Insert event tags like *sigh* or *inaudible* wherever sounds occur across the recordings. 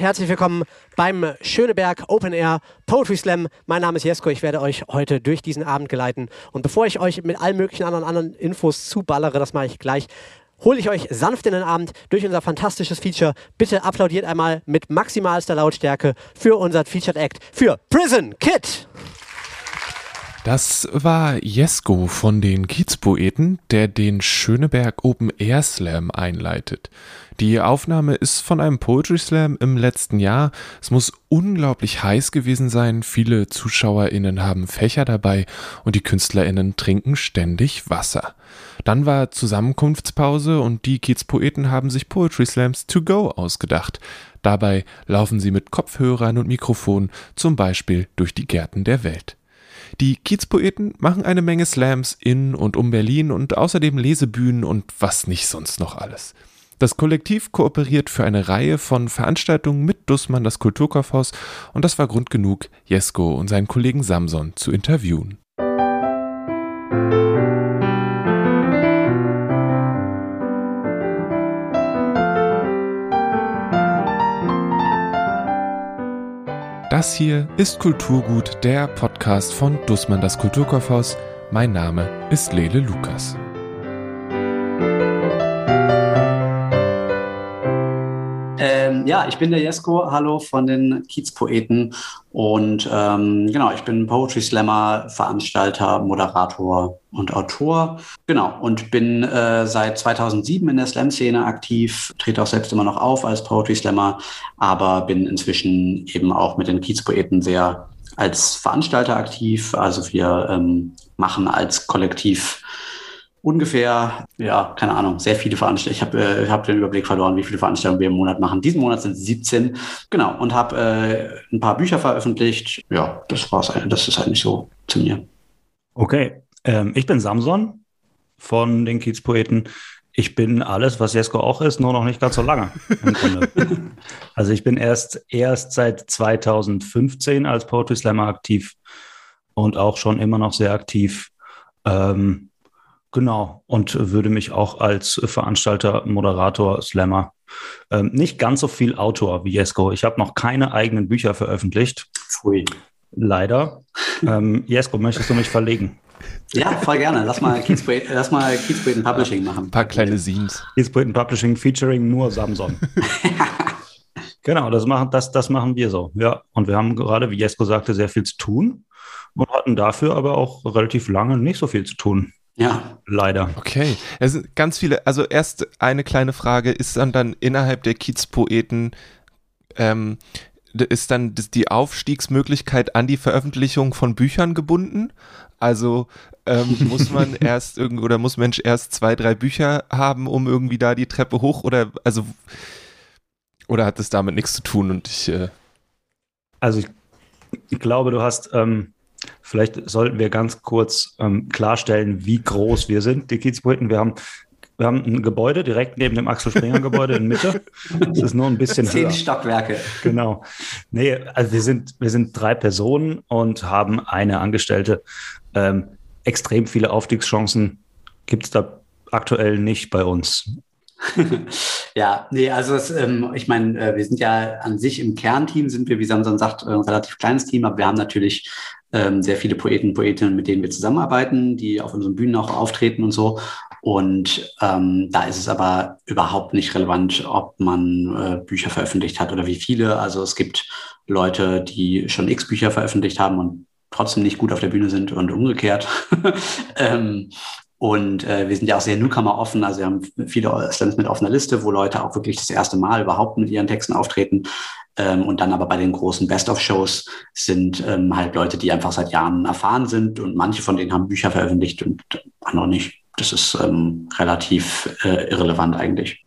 herzlich willkommen beim Schöneberg Open Air Poetry Slam. Mein Name ist Jesko, ich werde euch heute durch diesen Abend geleiten. Und bevor ich euch mit allen möglichen anderen, anderen Infos zuballere, das mache ich gleich, hole ich euch sanft in den Abend durch unser fantastisches Feature. Bitte applaudiert einmal mit maximalster Lautstärke für unser Featured Act für Prison Kid. Das war Jesko von den Kiezpoeten, der den Schöneberg Open Air Slam einleitet. Die Aufnahme ist von einem Poetry Slam im letzten Jahr. Es muss unglaublich heiß gewesen sein. Viele ZuschauerInnen haben Fächer dabei und die KünstlerInnen trinken ständig Wasser. Dann war Zusammenkunftspause und die Kiezpoeten haben sich Poetry Slams to go ausgedacht. Dabei laufen sie mit Kopfhörern und Mikrofon zum Beispiel durch die Gärten der Welt. Die Kiezpoeten machen eine Menge Slams in und um Berlin und außerdem Lesebühnen und was nicht sonst noch alles. Das Kollektiv kooperiert für eine Reihe von Veranstaltungen mit Dussmann das Kulturkaufhaus und das war Grund genug, Jesko und seinen Kollegen Samson zu interviewen. Das hier ist Kulturgut, der Podcast von Dussmann das Kulturkaufhaus. Mein Name ist Lele Lukas. Ja, ich bin der Jesko, hallo von den Kiezpoeten und ähm, genau, ich bin Poetry Slammer, Veranstalter, Moderator und Autor. Genau, und bin äh, seit 2007 in der Slam-Szene aktiv, trete auch selbst immer noch auf als Poetry Slammer, aber bin inzwischen eben auch mit den Kiezpoeten sehr als Veranstalter aktiv. Also wir ähm, machen als Kollektiv ungefähr, ja, keine Ahnung, sehr viele Veranstaltungen. Ich habe äh, hab den Überblick verloren, wie viele Veranstaltungen wir im Monat machen. Diesen Monat sind es 17. Genau. Und habe äh, ein paar Bücher veröffentlicht. Ja, das war's. Das ist eigentlich so zu mir. Okay. Ähm, ich bin Samson von den Kiezpoeten. Ich bin alles, was Jesko auch ist, nur noch nicht ganz so lange *laughs* also ich bin erst, erst seit 2015 als Poetry Slammer aktiv und auch schon immer noch sehr aktiv. Ähm, Genau, und würde mich auch als Veranstalter, Moderator, Slammer, ähm, nicht ganz so viel Autor wie Jesko. Ich habe noch keine eigenen Bücher veröffentlicht. Pfui. Leider. ähm, Jesko, möchtest du mich verlegen? Ja, voll gerne. Lass mal Kiezpoeten, lass mal Publishing machen. Ein paar kleine Scenes. Kiezpoeten Publishing featuring nur Samson. *laughs* genau, das machen, das, das machen wir so. Ja, und wir haben gerade, wie Jesko sagte, sehr viel zu tun und hatten dafür aber auch relativ lange nicht so viel zu tun. Ja. Leider. Okay. Es sind ganz viele, also erst eine kleine Frage, ist dann dann innerhalb der Kiezpoeten, ähm, ist dann die Aufstiegsmöglichkeit an die Veröffentlichung von Büchern gebunden? Also ähm, *laughs* muss man erst irgendwie oder muss Mensch erst zwei, drei Bücher haben, um irgendwie da die Treppe hoch oder also oder hat es damit nichts zu tun und ich äh Also ich, ich glaube, du hast ähm, Vielleicht sollten wir ganz kurz ähm, klarstellen, wie groß wir sind, die Kiezbrücken. Wir haben, wir haben ein Gebäude direkt neben dem Axel Springer Gebäude in Mitte. Das ist nur ein bisschen Zehn höher. Stockwerke. Genau. Nee, also wir sind, wir sind drei Personen und haben eine Angestellte. Ähm, extrem viele Aufstiegschancen gibt es da aktuell nicht bei uns. *laughs* ja, nee, also es, ähm, ich meine, äh, wir sind ja an sich im Kernteam, sind wir, wie Samson sagt, ein relativ kleines Team, aber wir haben natürlich ähm, sehr viele Poeten, Poetinnen, mit denen wir zusammenarbeiten, die auf unseren Bühnen auch auftreten und so. Und ähm, da ist es aber überhaupt nicht relevant, ob man äh, Bücher veröffentlicht hat oder wie viele. Also es gibt Leute, die schon x Bücher veröffentlicht haben und trotzdem nicht gut auf der Bühne sind und umgekehrt. *laughs* ähm, und äh, wir sind ja auch sehr Newcomer offen. Also wir haben viele Slams mit offener Liste, wo Leute auch wirklich das erste Mal überhaupt mit ihren Texten auftreten. Ähm, und dann aber bei den großen Best-of-Shows sind ähm, halt Leute, die einfach seit Jahren erfahren sind und manche von denen haben Bücher veröffentlicht und andere nicht. Das ist ähm, relativ äh, irrelevant eigentlich.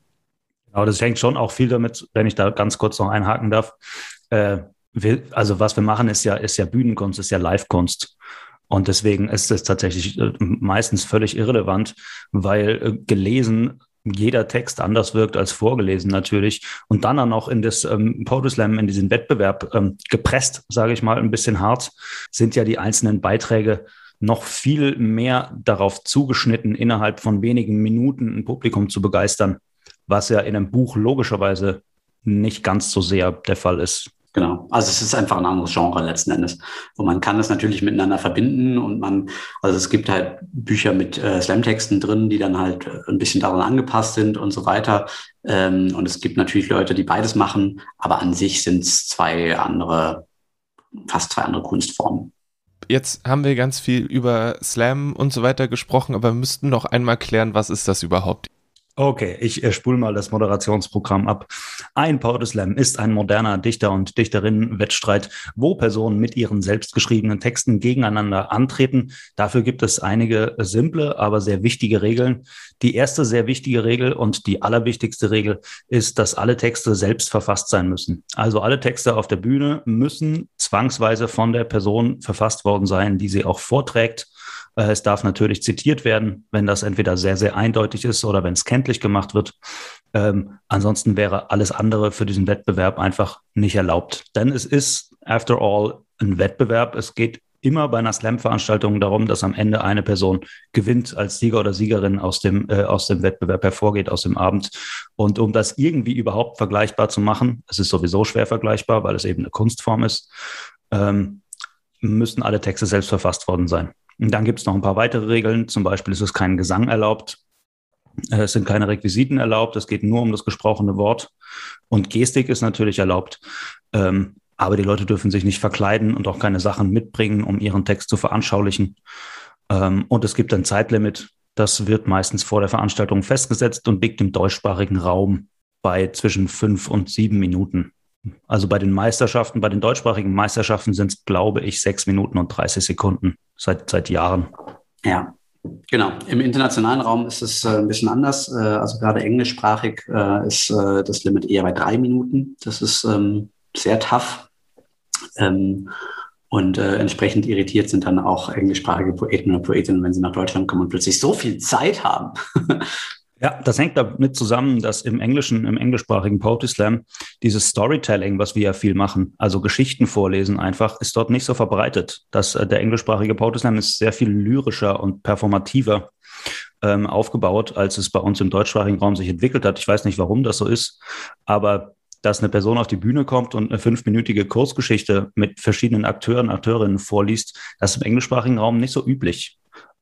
Genau, das hängt schon auch viel damit, wenn ich da ganz kurz noch einhaken darf. Äh, wir, also was wir machen, ist ja, ist ja Bühnenkunst, ist ja Live-Kunst. Und deswegen ist es tatsächlich äh, meistens völlig irrelevant, weil äh, gelesen jeder Text anders wirkt als vorgelesen natürlich und dann auch noch in das ähm, Poetry in diesen Wettbewerb ähm, gepresst, sage ich mal, ein bisschen hart, sind ja die einzelnen Beiträge noch viel mehr darauf zugeschnitten, innerhalb von wenigen Minuten ein Publikum zu begeistern, was ja in einem Buch logischerweise nicht ganz so sehr der Fall ist. Genau. Also es ist einfach ein anderes Genre letzten Endes. Und man kann das natürlich miteinander verbinden und man, also es gibt halt Bücher mit äh, Slam-Texten drin, die dann halt ein bisschen daran angepasst sind und so weiter. Ähm, und es gibt natürlich Leute, die beides machen, aber an sich sind es zwei andere, fast zwei andere Kunstformen. Jetzt haben wir ganz viel über Slam und so weiter gesprochen, aber wir müssten noch einmal klären, was ist das überhaupt? Okay, ich äh, spule mal das Moderationsprogramm ab. Ein Slam ist ein moderner Dichter- und Dichterinnen-Wettstreit, wo Personen mit ihren selbstgeschriebenen Texten gegeneinander antreten. Dafür gibt es einige simple, aber sehr wichtige Regeln. Die erste sehr wichtige Regel und die allerwichtigste Regel ist, dass alle Texte selbst verfasst sein müssen. Also alle Texte auf der Bühne müssen zwangsweise von der Person verfasst worden sein, die sie auch vorträgt. Äh, es darf natürlich zitiert werden, wenn das entweder sehr, sehr eindeutig ist oder wenn es kenntlich gemacht wird. Ähm, ansonsten wäre alles andere für diesen Wettbewerb einfach nicht erlaubt. Denn es ist, after all, ein Wettbewerb. Es geht immer bei einer Slam-Veranstaltung darum, dass am Ende eine Person gewinnt als Sieger oder Siegerin aus dem, äh, aus dem Wettbewerb hervorgeht, aus dem Abend. Und um das irgendwie überhaupt vergleichbar zu machen, es ist sowieso schwer vergleichbar, weil es eben eine Kunstform ist, ähm, müssen alle Texte selbst verfasst worden sein. Und dann gibt es noch ein paar weitere Regeln. Zum Beispiel ist es kein Gesang erlaubt. Äh, es sind keine Requisiten erlaubt. Es geht nur um das gesprochene Wort. Und Gestik ist natürlich erlaubt. Ähm, aber die Leute dürfen sich nicht verkleiden und auch keine Sachen mitbringen, um ihren Text zu veranschaulichen. Ähm, und es gibt ein Zeitlimit. Das wird meistens vor der Veranstaltung festgesetzt und liegt im deutschsprachigen Raum bei zwischen fünf und sieben Minuten. Also bei den Meisterschaften, bei den deutschsprachigen Meisterschaften sind es, glaube ich, sechs Minuten und 30 Sekunden seit, seit Jahren. Ja, Genau. Im internationalen Raum ist es äh, ein bisschen anders. Äh, also gerade englischsprachig äh, ist das Limit eher bei drei Minuten. Das ist ähm, sehr tough. Ähm, und entsprechend irritiert sind dann auch englischsprachige Poeten oder Poetinnen, wenn sie nach Deutschland kommen und plötzlich so viel Zeit haben. *laughs* Ja, das hängt damit zusammen, dass im englischen, im englischsprachigen Poetry Slam dieses Storytelling, was wir ja viel machen, also Geschichten vorlesen einfach, ist dort nicht so verbreitet. Das, äh, der englischsprachige Poetry Slam ist sehr viel lyrischer und performativer ähm, aufgebaut, als es bei uns im deutschsprachigen Raum sich entwickelt hat. Ich weiß nicht, warum das so ist, aber dass eine Person auf die Bühne kommt und eine fünfminütige Kurzgeschichte mit verschiedenen Akteuren, Akteurinnen vorliest, das ist im englischsprachigen Raum nicht so üblich.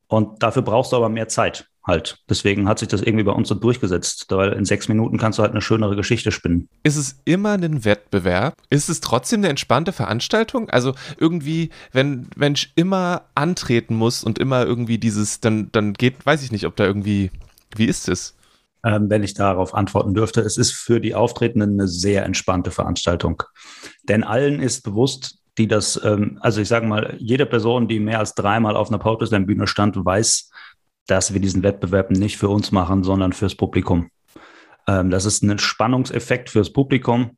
Und dafür brauchst du aber mehr Zeit halt. Deswegen hat sich das irgendwie bei uns so durchgesetzt, weil in sechs Minuten kannst du halt eine schönere Geschichte spinnen. Ist es immer ein Wettbewerb? Ist es trotzdem eine entspannte Veranstaltung? Also irgendwie, wenn Mensch immer antreten muss und immer irgendwie dieses, dann, dann geht, weiß ich nicht, ob da irgendwie, wie ist es? Ähm, wenn ich darauf antworten dürfte, es ist für die Auftretenden eine sehr entspannte Veranstaltung. Denn allen ist bewusst, die das, ähm, also ich sage mal, jede Person, die mehr als dreimal auf einer Poetry Slam Bühne stand, weiß, dass wir diesen Wettbewerb nicht für uns machen, sondern fürs Publikum. Ähm, das ist ein Spannungseffekt fürs Publikum.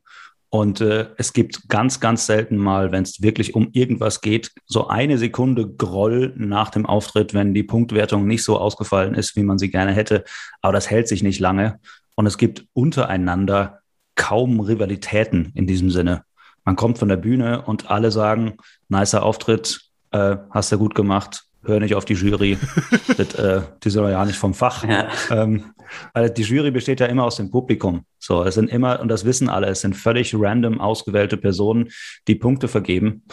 Und äh, es gibt ganz, ganz selten mal, wenn es wirklich um irgendwas geht, so eine Sekunde Groll nach dem Auftritt, wenn die Punktwertung nicht so ausgefallen ist, wie man sie gerne hätte. Aber das hält sich nicht lange. Und es gibt untereinander kaum Rivalitäten in diesem Sinne. Man kommt von der Bühne und alle sagen, nicer Auftritt, äh, hast du gut gemacht, hör nicht auf die Jury. *laughs* das, äh, die sind ja nicht vom Fach. Ja. Ähm, weil die Jury besteht ja immer aus dem Publikum. So, es sind immer, und das wissen alle, es sind völlig random ausgewählte Personen, die Punkte vergeben.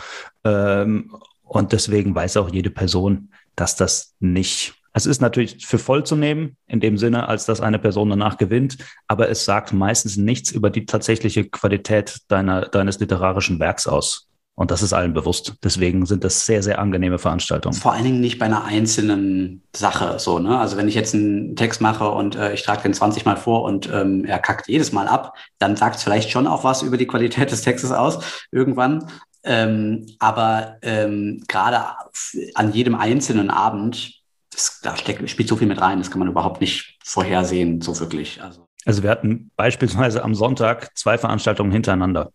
Ähm, und deswegen weiß auch jede Person, dass das nicht es ist natürlich für voll zu nehmen, in dem Sinne, als dass eine Person danach gewinnt, aber es sagt meistens nichts über die tatsächliche Qualität deiner, deines literarischen Werks aus. Und das ist allen bewusst. Deswegen sind das sehr, sehr angenehme Veranstaltungen. Vor allen Dingen nicht bei einer einzelnen Sache so. Ne? Also wenn ich jetzt einen Text mache und äh, ich trage den 20 Mal vor und ähm, er kackt jedes Mal ab, dann sagt es vielleicht schon auch was über die Qualität des Textes aus irgendwann. Ähm, aber ähm, gerade an jedem einzelnen Abend, das, da steckt, spielt so viel mit rein, das kann man überhaupt nicht vorhersehen, so wirklich. Also. also wir hatten beispielsweise am Sonntag zwei Veranstaltungen hintereinander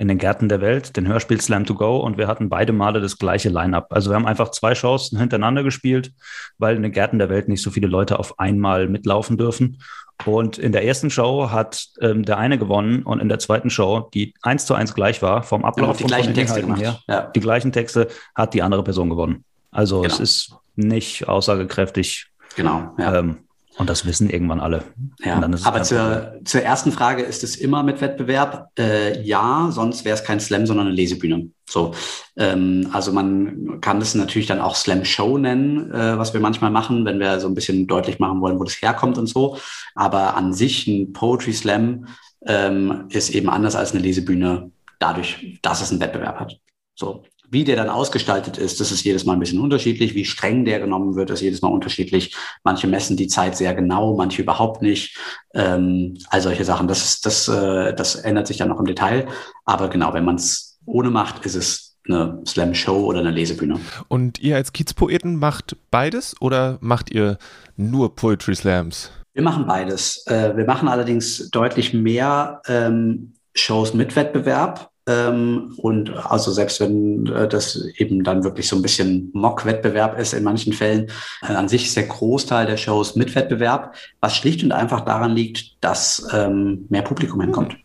in den Gärten der Welt, den Hörspiel Slam to Go und wir hatten beide Male das gleiche Line-up. Also wir haben einfach zwei Shows hintereinander gespielt, weil in den Gärten der Welt nicht so viele Leute auf einmal mitlaufen dürfen. Und in der ersten Show hat ähm, der eine gewonnen und in der zweiten Show, die eins zu eins gleich war, vom Ablauf die gleichen Texte gemacht. her, ja. die gleichen Texte, hat die andere Person gewonnen. Also genau. es ist nicht aussagekräftig. Genau. Ja. Ähm, Und das wissen irgendwann alle. Ja, aber zur, zur, ersten Frage, ist es immer mit Wettbewerb? Äh, ja, sonst wäre es kein Slam, sondern eine Lesebühne. So, ähm, also man kann das natürlich dann auch Slam Show nennen, äh, was wir manchmal machen, wenn wir so ein bisschen deutlich machen wollen, wo das herkommt und so. Aber an sich ein Poetry Slam ähm, ist eben anders als eine Lesebühne, dadurch, dass es einen Wettbewerb hat. So, wie der dann ausgestaltet ist, das ist jedes Mal ein bisschen unterschiedlich. Wie streng der genommen wird, ist jedes Mal unterschiedlich. Manche messen die Zeit sehr genau, manche überhaupt nicht. Ähm, all solche Sachen. Das, ist, das, äh, das ändert sich dann noch im Detail. Aber genau, wenn man es ohne macht, ist es eine Slam-Show oder eine Lesebühne. Und ihr als Kiezpoeten macht beides oder macht ihr nur Poetry Slams? Wir machen beides. Äh, wir machen allerdings deutlich mehr ähm, Shows mit Wettbewerb ähm, und also selbst wenn äh, das eben dann wirklich so ein bisschen Mock-Wettbewerb ist in manchen Fällen, äh, an sich ist der Großteil der Shows mit Wettbewerb, was schlicht und einfach daran liegt, dass ähm, mehr Publikum hinkommt.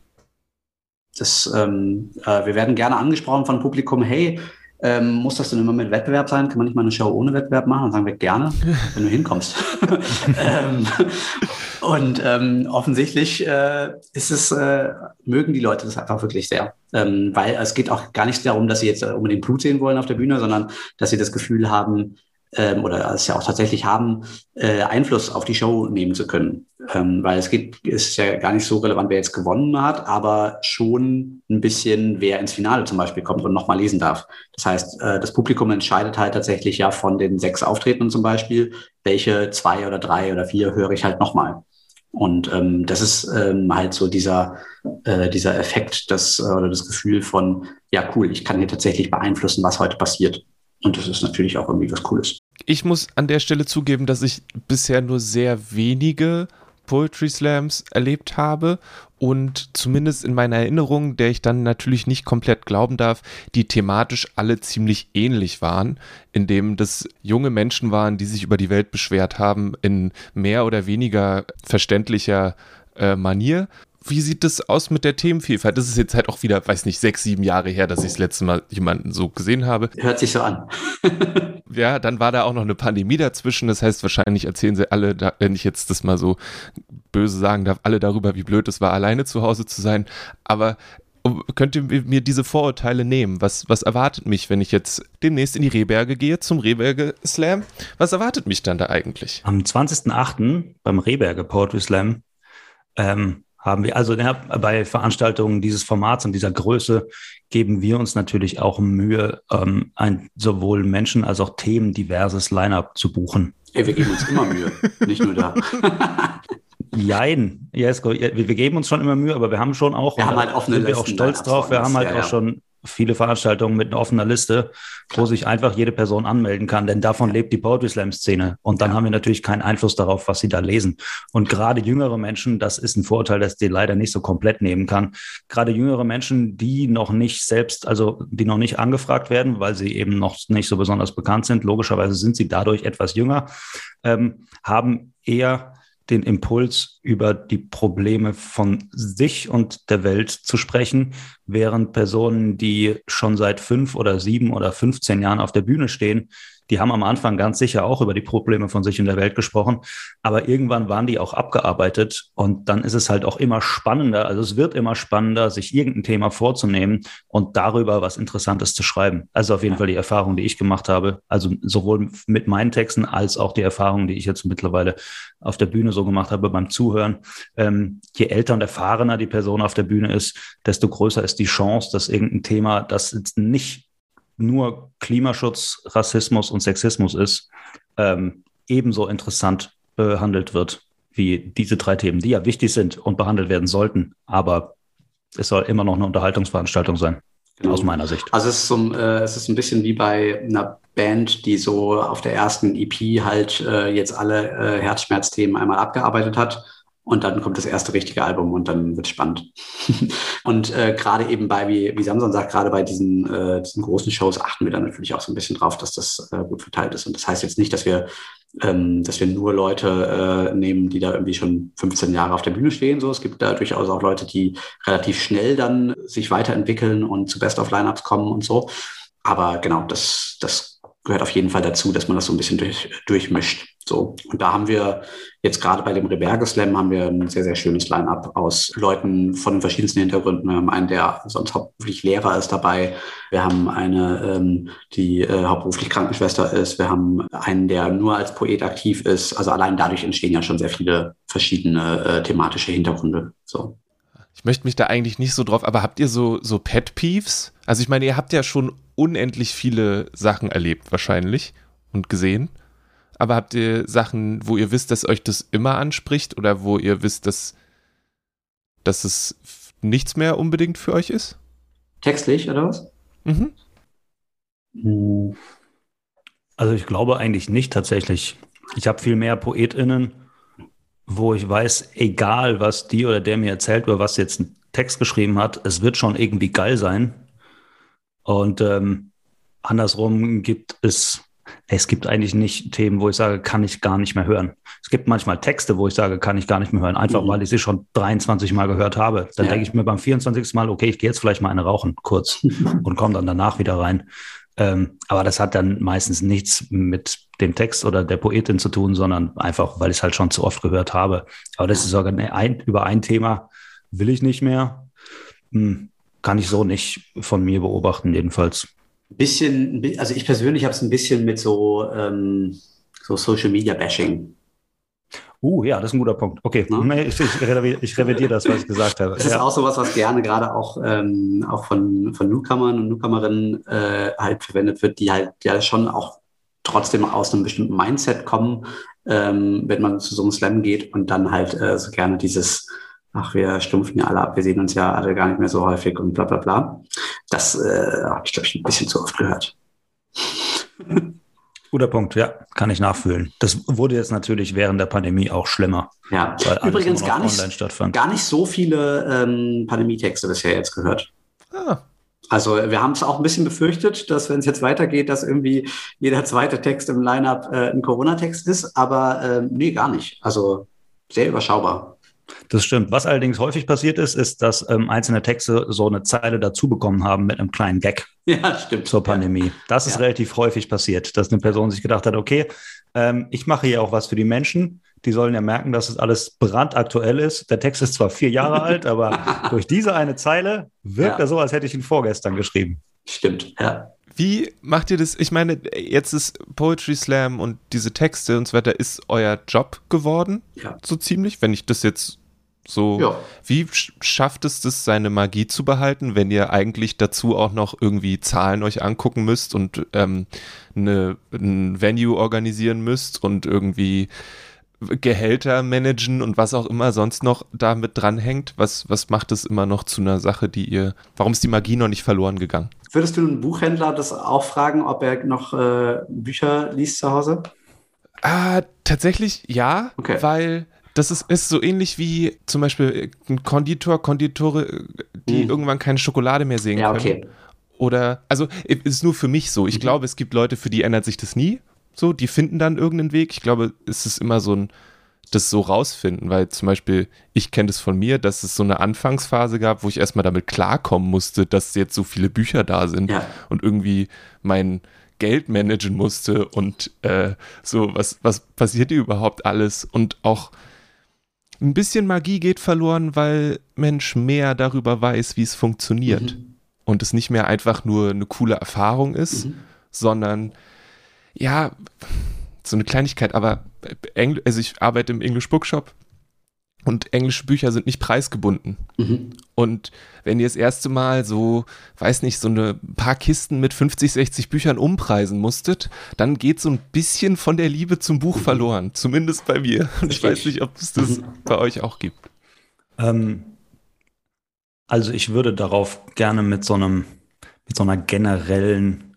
Das, ähm, äh, wir werden gerne angesprochen von Publikum, hey, ähm, muss das denn immer mit Wettbewerb sein? Kann man nicht mal eine Show ohne Wettbewerb machen? Dann sagen wir gerne, wenn du hinkommst. *laughs* ähm, und ähm, offensichtlich äh, ist es, äh, mögen die Leute das einfach wirklich sehr. Ähm, weil es geht auch gar nicht darum, dass sie jetzt unbedingt Blut sehen wollen auf der Bühne, sondern dass sie das Gefühl haben, ähm, oder es ja auch tatsächlich haben, äh, Einfluss auf die Show nehmen zu können. Ähm, weil es geht, ist ja gar nicht so relevant, wer jetzt gewonnen hat, aber schon ein bisschen, wer ins Finale zum Beispiel kommt und nochmal lesen darf. Das heißt, äh, das Publikum entscheidet halt tatsächlich ja von den sechs Auftreten zum Beispiel, welche zwei oder drei oder vier höre ich halt nochmal. Und ähm, das ist ähm, halt so dieser, äh, dieser Effekt das, äh, oder das Gefühl von, ja cool, ich kann hier tatsächlich beeinflussen, was heute passiert. Und das ist natürlich auch irgendwie was Cooles. Ich muss an der Stelle zugeben, dass ich bisher nur sehr wenige Poetry Slams erlebt habe und zumindest in meiner Erinnerung, der ich dann natürlich nicht komplett glauben darf, die thematisch alle ziemlich ähnlich waren, indem das junge Menschen waren, die sich über die Welt beschwert haben in mehr oder weniger verständlicher äh, Manier wie sieht das aus mit der Themenvielfalt? Das ist jetzt halt auch wieder, weiß nicht, sechs, sieben Jahre her, dass ich das letzte Mal jemanden so gesehen habe. Hört sich so an. *laughs* ja, dann war da auch noch eine Pandemie dazwischen. Das heißt, wahrscheinlich erzählen sie alle, wenn ich jetzt das mal so böse sagen darf, alle darüber, wie blöd es war, alleine zu Hause zu sein. Aber könnt ihr mir diese Vorurteile nehmen? Was, was erwartet mich, wenn ich jetzt demnächst in die Rehberge gehe zum Rehberge Slam? Was erwartet mich dann da eigentlich? Am 20.08. beim Rehberge Poetry Slam ähm, haben wir. Also ja, bei Veranstaltungen dieses Formats und dieser Größe geben wir uns natürlich auch Mühe, ähm, ein sowohl Menschen als auch Themen diverses Line-up zu buchen. Ey, wir geben uns immer Mühe, nicht nur da. *laughs* Jein, Jesko, wir, geben uns schon immer Mühe, aber wir haben schon auch, wir haben halt offene sind wir auch stolz drauf, wir haben halt ja, auch schon viele Veranstaltungen mit einer offener Liste, wo sich einfach jede Person anmelden kann, denn davon lebt die Poetry Slam Szene. Und dann haben wir natürlich keinen Einfluss darauf, was sie da lesen. Und gerade jüngere Menschen, das ist ein Vorurteil, das die leider nicht so komplett nehmen kann. Gerade jüngere Menschen, die noch nicht selbst, also die noch nicht angefragt werden, weil sie eben noch nicht so besonders bekannt sind, logischerweise sind sie dadurch etwas jünger, ähm, haben eher den Impuls, über die Probleme von sich und der Welt zu sprechen, während Personen, die schon seit fünf oder sieben oder 15 Jahren auf der Bühne stehen, die haben am Anfang ganz sicher auch über die Probleme von sich und der Welt gesprochen, aber irgendwann waren die auch abgearbeitet und dann ist es halt auch immer spannender, also es wird immer spannender, sich irgendein Thema vorzunehmen und darüber was Interessantes zu schreiben. Also auf jeden Fall die Erfahrung, die ich gemacht habe, also sowohl mit meinen Texten als auch die Erfahrung, die ich jetzt mittlerweile auf der Bühne so gemacht habe beim Zuhören. Ähm, je älter und erfahrener die Person auf der Bühne ist, desto größer ist die Chance, dass irgendein Thema, das jetzt nicht nur Klimaschutz, Rassismus und Sexismus ist, ähm, ebenso interessant behandelt wird wie diese drei Themen, die ja wichtig sind und behandelt werden sollten. Aber es soll immer noch eine Unterhaltungsveranstaltung sein, genau. aus meiner Sicht. Also es ist, so, äh, es ist ein bisschen wie bei einer Band, die so auf der ersten EP halt äh, jetzt alle äh, Herzschmerzthemen einmal abgearbeitet hat und dann kommt das erste richtige Album und dann wird spannend. *laughs* und äh, gerade eben bei, wie, wie Samson sagt, gerade bei diesen, äh, diesen großen Shows achten wir dann natürlich auch so ein bisschen drauf, dass das äh, gut verteilt ist. Und das heißt jetzt nicht, dass wir, ähm, dass wir nur Leute äh, nehmen, die da irgendwie schon 15 Jahre auf der Bühne stehen. So, es gibt da durchaus auch Leute, die relativ schnell dann sich weiterentwickeln und zu Best of Lineups kommen und so. Aber genau, das, das gehört auf jeden Fall dazu, dass man das so ein bisschen durch, durchmischt. So. Und da haben wir jetzt gerade bei dem Reberge Slam haben wir ein sehr, sehr schönes Line-up aus Leuten von den verschiedensten Hintergründen. Wir haben einen, der sonst hauptberuflich Lehrer ist dabei. Wir haben eine, ähm, die äh, hauptberuflich Krankenschwester ist. Wir haben einen, der nur als Poet aktiv ist. Also allein dadurch entstehen ja schon sehr viele verschiedene äh, thematische Hintergründe. So. Ich möchte mich da eigentlich nicht so drauf, aber habt ihr so, so Pet Peeves? Also ich meine, ihr habt ja schon unendlich viele Sachen erlebt wahrscheinlich und gesehen. Aber habt ihr Sachen, wo ihr wisst, dass euch das immer anspricht oder wo ihr wisst, dass, dass es nichts mehr unbedingt für euch ist? Textlich oder was? Mhm. Hm. Also ich glaube eigentlich nicht tatsächlich. Ich habe viel mehr PoetInnen, wo ich weiß, egal was die oder der mir erzählt oder was jetzt ein Text geschrieben hat, es wird schon irgendwie geil sein. Und ähm, andersrum gibt es, es gibt eigentlich nicht Themen, wo ich sage, kann ich gar nicht mehr hören. Es gibt manchmal Texte, wo ich sage, kann ich gar nicht mehr hören, einfach mhm. weil ich sie schon 23 Mal gehört habe. Dann ja. denke ich mir beim 24. Mal, okay, ich gehe jetzt vielleicht mal eine rauchen, kurz, *laughs* und komme dann danach wieder rein. Ähm, aber das hat dann meistens nichts mit dem Text oder der Poetin zu tun, sondern einfach, weil ich es halt schon zu oft gehört habe. Aber das ist sogar ein, über ein Thema will ich nicht mehr. Hm, kann ich so nicht von mir beobachten, jedenfalls. Bisschen, also ich persönlich habe es ein bisschen mit so, ähm, so Social Media Bashing. Uh, ja, das ist ein guter Punkt. Okay, ne? ich, ich, ich, revidiere das, was ich gesagt habe. *laughs* Das ist ja. auch sowas, was gerne gerade auch, ähm, auch von, von Newcomern und Newcomerinnen äh, halt verwendet wird, die halt ja schon auch trotzdem aus einem bestimmten Mindset kommen, ähm, wenn man zu so einem Slam geht und dann halt äh, so gerne dieses ach, wir stumpfen ja alle ab, wir sehen uns ja alle gar nicht mehr so häufig und bla bla bla. Das äh, habe ich, glaube ich, ein bisschen zu oft gehört. *laughs* Guter Punkt, ja, kann ich nachfühlen. Das wurde jetzt natürlich während der Pandemie auch schlimmer. Ja, übrigens gar nicht, gar nicht so viele ähm, Pandemietexte bisher jetzt gehört. Ah. Also wir haben es auch ein bisschen befürchtet, dass wenn es jetzt weitergeht, dass irgendwie jeder zweite Text im Lineup äh, ein Corona-Text ist, aber äh, nee, gar nicht. Also sehr überschaubar. Das stimmt. Was allerdings häufig passiert ist, ist, dass ähm, einzelne Texte so eine Zeile dazu bekommen haben mit einem kleinen Gag. *laughs* Ja, stimmt. Zur Pandemie. Das ist ja. relativ häufig passiert, dass eine Person sich gedacht hat, okay, ähm, ich mache hier auch was für die Menschen. Die sollen ja merken, dass es alles brandaktuell ist. Der Text ist zwar vier Jahre alt, *laughs* aber durch diese eine Zeile wirkt ja. er so, als hätte ich ihn vorgestern geschrieben. Stimmt, ja. Wie macht ihr das? Ich meine, jetzt ist Poetry Slam und diese Texte und so weiter ist euer Job geworden, ja. so ziemlich, wenn ich das jetzt so, ja. wie schafft es das, seine Magie zu behalten, wenn ihr eigentlich dazu auch noch irgendwie Zahlen euch angucken müsst und ähm, eine, ein Venue organisieren müsst und irgendwie Gehälter managen und was auch immer sonst noch damit dranhängt? Was, was macht es immer noch zu einer Sache, die ihr, warum ist die Magie noch nicht verloren gegangen? Würdest du einen Buchhändler das auch fragen, ob er noch äh, Bücher liest zu Hause? Ah, tatsächlich ja, okay. weil das ist, ist so ähnlich wie zum Beispiel ein Konditor, Konditore, die hm. irgendwann keine Schokolade mehr sehen ja, können. Okay. Oder, also ist nur für mich so. Ich mhm. glaube, es gibt Leute, für die ändert sich das nie. So, die finden dann irgendeinen Weg. Ich glaube, es ist immer so ein, das so rausfinden, weil zum Beispiel, ich kenne das von mir, dass es so eine Anfangsphase gab, wo ich erstmal damit klarkommen musste, dass jetzt so viele Bücher da sind ja. und irgendwie mein Geld managen musste und äh, so, was, was passiert hier überhaupt alles und auch ein bisschen Magie geht verloren, weil Mensch mehr darüber weiß, wie es funktioniert. Mhm. Und es nicht mehr einfach nur eine coole Erfahrung ist, mhm. sondern ja, so eine Kleinigkeit, aber Engl also ich arbeite im English Bookshop und englische Bücher sind nicht preisgebunden. Mhm. Und wenn ihr das erste Mal so, weiß nicht, so eine paar Kisten mit 50, 60 Büchern umpreisen musstet, dann geht so ein bisschen von der Liebe zum Buch mhm. verloren. Zumindest bei mir. Und *laughs* ich weiß nicht, ob es das mhm. bei euch auch gibt. Ähm, also ich würde darauf gerne mit so einem, mit so einer generellen,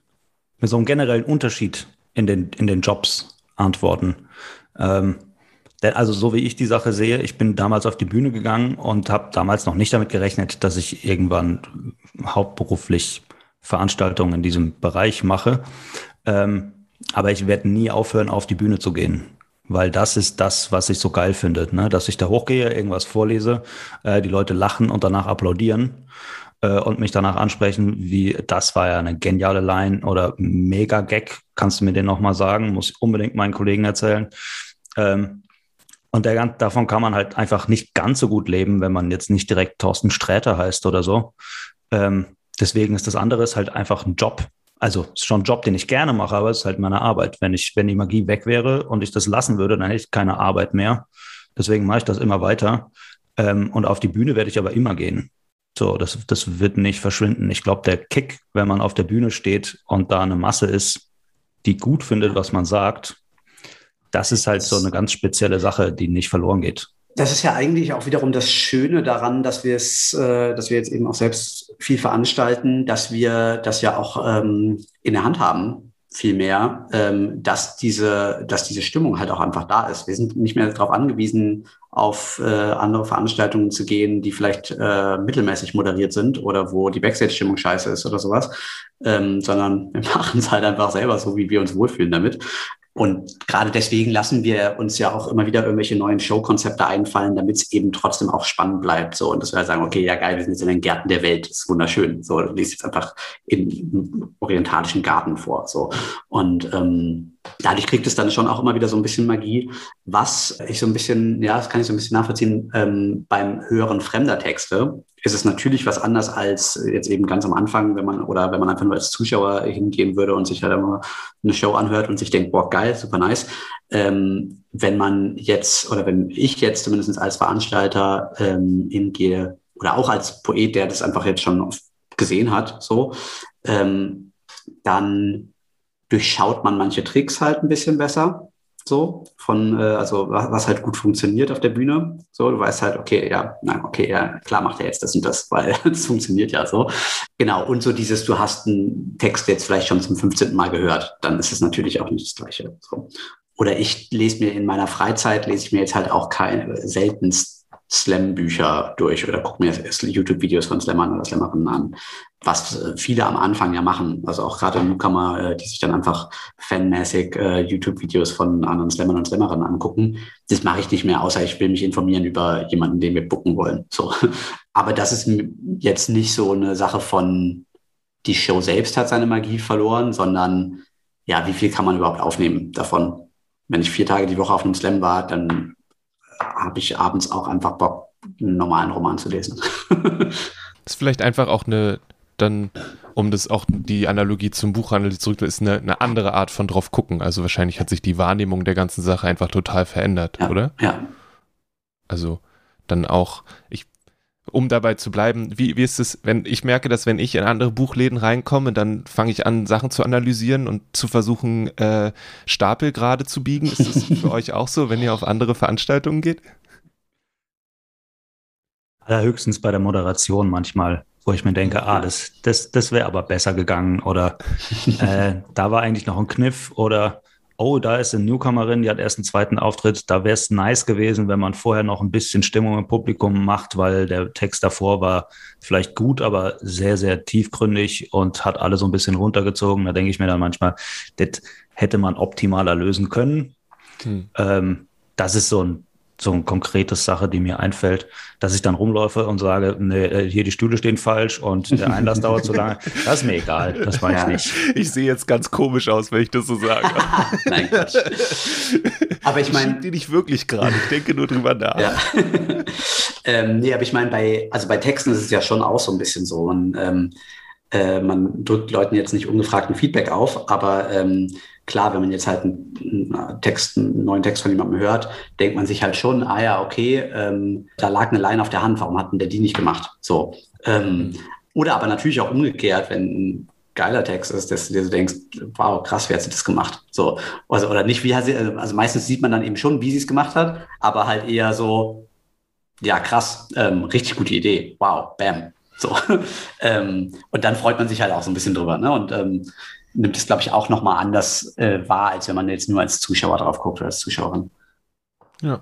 mit so einem generellen Unterschied in den, in den Jobs antworten. Ähm, also so wie ich die Sache sehe, ich bin damals auf die Bühne gegangen und habe damals noch nicht damit gerechnet, dass ich irgendwann hauptberuflich Veranstaltungen in diesem Bereich mache. Ähm, aber ich werde nie aufhören, auf die Bühne zu gehen. Weil das ist das, was ich so geil finde, ne? dass ich da hochgehe, irgendwas vorlese, äh, die Leute lachen und danach applaudieren. äh, und mich danach ansprechen, wie das war ja eine geniale Line oder mega Gag. Kannst du mir den nochmal sagen? Muss ich unbedingt meinen Kollegen erzählen. Ähm, und der, davon kann man halt einfach nicht ganz so gut leben, wenn man jetzt nicht direkt Thorsten Sträter heißt oder so. Ähm, deswegen ist das andere ist halt einfach ein Job. Also ist schon ein Job, den ich gerne mache, aber es ist halt meine Arbeit. Wenn ich, wenn die Magie weg wäre und ich das lassen würde, dann hätte ich keine Arbeit mehr. Deswegen mache ich das immer weiter. Ähm, und auf die Bühne werde ich aber immer gehen. So, das, das wird nicht verschwinden. Ich glaube, der Kick, wenn man auf der Bühne steht und da eine Masse ist, die gut findet, was man sagt, das ist halt so eine ganz spezielle Sache, die nicht verloren geht. Das ist ja eigentlich auch wiederum das Schöne daran, dass wir es, äh, dass wir jetzt eben auch selbst viel veranstalten, dass wir das ja auch ähm, in der Hand haben, viel mehr, ähm, dass diese, dass diese Stimmung halt auch einfach da ist. Wir sind nicht mehr darauf angewiesen, auf äh, andere Veranstaltungen zu gehen, die vielleicht äh, mittelmäßig moderiert sind oder wo die Backstage-Stimmung scheiße ist oder sowas, ähm, sondern wir *laughs* machen es halt einfach selber so, wie wir uns wohlfühlen damit. Und gerade deswegen lassen wir uns ja auch immer wieder irgendwelche neuen Showkonzepte einfallen, damit es eben trotzdem auch spannend bleibt. So, und dass wir halt sagen, okay, ja geil, wir sind jetzt in den Gärten der Welt, ist wunderschön. So, liest jetzt einfach in orientalischen Garten vor. So. Und ähm, dadurch kriegt es dann schon auch immer wieder so ein bisschen Magie, was ich so ein bisschen, ja, das kann ich so ein bisschen nachvollziehen, ähm, beim Hören fremder Texte ist es natürlich was anders als jetzt eben ganz am Anfang, wenn man oder wenn man einfach nur als Zuschauer hingehen würde und sich halt immer eine Show anhört und sich denkt, boah, geil, super nice. Ähm, wenn man jetzt oder wenn ich jetzt zumindest als Veranstalter ähm, hingehe oder auch als Poet, der das einfach jetzt schon gesehen hat, so, ähm, dann durchschaut man manche Tricks halt ein bisschen besser so von, äh, also was halt gut funktioniert auf der Bühne. So, du weißt halt, okay, ja, nein, okay, ja, klar macht er jetzt das und das, *laughs* weil es funktioniert ja so. Genau, und so dieses, du hast einen Text jetzt vielleicht schon zum 15. Mal gehört, dann ist es natürlich auch nicht das Gleiche. So. Oder ich lese mir in meiner Freizeit, lese ich mir jetzt halt auch keine, seltenst Slam-Bücher durch oder gucke mir YouTube-Videos von Slammern oder Slammerinnen an, was äh, viele am Anfang ja machen. Also auch gerade Newcomer, äh, die sich dann einfach fanmäßig äh, YouTube-Videos von anderen Slammern und Slammerinnen angucken. Das mache ich nicht mehr, außer ich will mich informieren über jemanden, den wir bucken wollen. So. *laughs* Aber das ist jetzt nicht so eine Sache von, die Show selbst hat seine Magie verloren, sondern ja, wie viel kann man überhaupt aufnehmen davon? Wenn ich vier Tage die Woche auf einem Slam war, dann habe ich abends auch einfach Bock, einen normalen Roman zu lesen. das *laughs* ist vielleicht einfach auch eine, dann, um das auch die Analogie zum Buchhandel zurück, ist eine, eine andere Art von drauf gucken. Also wahrscheinlich hat sich die Wahrnehmung der ganzen Sache einfach total verändert, ja, oder? Ja. Also dann auch, ich um dabei zu bleiben, wie, wie ist es, wenn ich merke, dass wenn ich in andere Buchläden reinkomme, dann fange ich an, Sachen zu analysieren und zu versuchen, äh, Stapel gerade zu biegen. Ist das für *laughs* euch auch so, wenn ihr auf andere Veranstaltungen geht? Allerhöchstens bei der Moderation manchmal, wo ich mir denke, ah, das, das, das wäre aber besser gegangen oder *laughs* äh, da war eigentlich noch ein Kniff oder oh, da ist eine Newcomerin, die hat erst einen zweiten Auftritt. Da wäre es nice gewesen, wenn man vorher noch ein bisschen Stimmung im Publikum macht, weil der Text davor war vielleicht gut, aber sehr, sehr tiefgründig und hat alle so ein bisschen runtergezogen. Da denke ich mir dann manchmal, das hätte man optimaler lösen können. Hm. Ähm, das ist so ein so eine konkrete Sache, die mir einfällt, dass ich dann rumläufe und sage, nee, äh, hier die Stühle stehen falsch und der Einlass dauert zu lange. Das ist mir egal, das weiß ich nicht. Ich sehe jetzt ganz komisch aus, wenn ich das so sage. *laughs* Nein, Quatsch. Aber ich meine. die nicht wirklich gerade, ich denke nur drüber nach. Ja. *laughs* ähm, nee, aber ich meine, bei, also bei Texten ist es ja schon auch so ein bisschen so. Und, ähm, äh, man drückt Leuten jetzt nicht ungefragt ein Feedback auf, aber ähm, klar, wenn man jetzt halt einen, Text, einen neuen Text von jemandem hört, denkt man sich halt schon, ah ja, okay, ähm, da lag eine Line auf der Hand, warum hat denn der die nicht gemacht? So. Ähm, oder aber natürlich auch umgekehrt, wenn ein geiler Text ist, dass du dir so denkst, wow, krass, wie hat sie das gemacht? So. Also, oder nicht, wie hat sie, also meistens sieht man dann eben schon, wie sie es gemacht hat, aber halt eher so, ja, krass, ähm, richtig gute Idee, wow, bam. So. *laughs* ähm, und dann freut man sich halt auch so ein bisschen drüber. Ne? Und ähm, nimmt es, glaube ich, auch nochmal anders äh, wahr, als wenn man jetzt nur als Zuschauer drauf guckt oder als Zuschauerin. Ja.